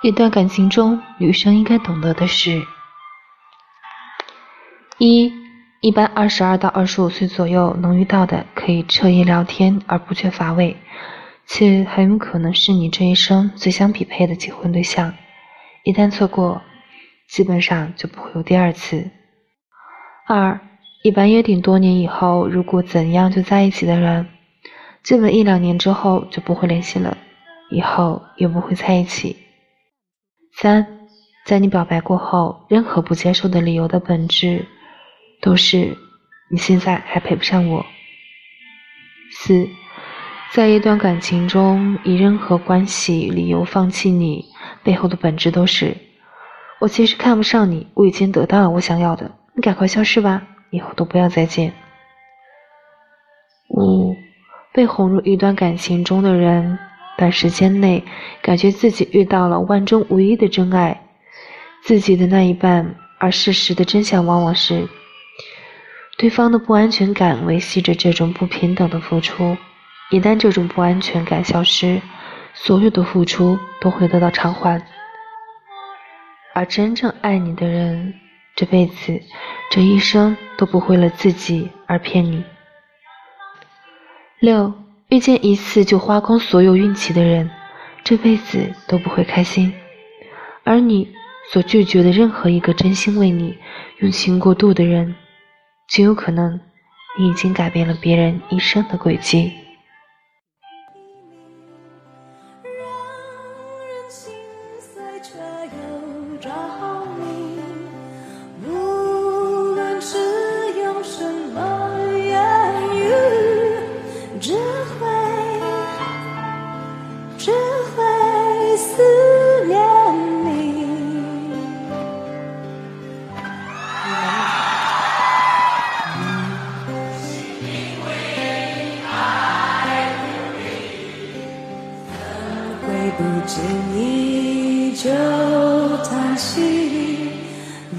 一段感情中，女生应该懂得的是：一，一般二十二到二十五岁左右能遇到的，可以彻夜聊天而不缺乏味，且很有可能是你这一生最相匹配的结婚对象。一旦错过，基本上就不会有第二次。二，一般约定多年以后，如果怎样就在一起的人，基本一两年之后就不会联系了，以后也不会在一起。三，在你表白过后，任何不接受的理由的本质，都是你现在还配不上我。四，在一段感情中，以任何关系理由放弃你，背后的本质都是。我其实看不上你，我已经得到了我想要的，你赶快消失吧，以后都不要再见。五，被哄入一段感情中的人，短时间内感觉自己遇到了万中无一的真爱，自己的那一半，而事实的真相往往是，对方的不安全感维系着这种不平等的付出，一旦这种不安全感消失，所有的付出都会得到偿还。而真正爱你的人，这辈子、这一生都不会为了自己而骗你。六，遇见一次就花光所有运气的人，这辈子都不会开心。而你所拒绝的任何一个真心为你用心过度的人，极有可能你已经改变了别人一生的轨迹。思念你，心会爱着你，怎会不完整的心情。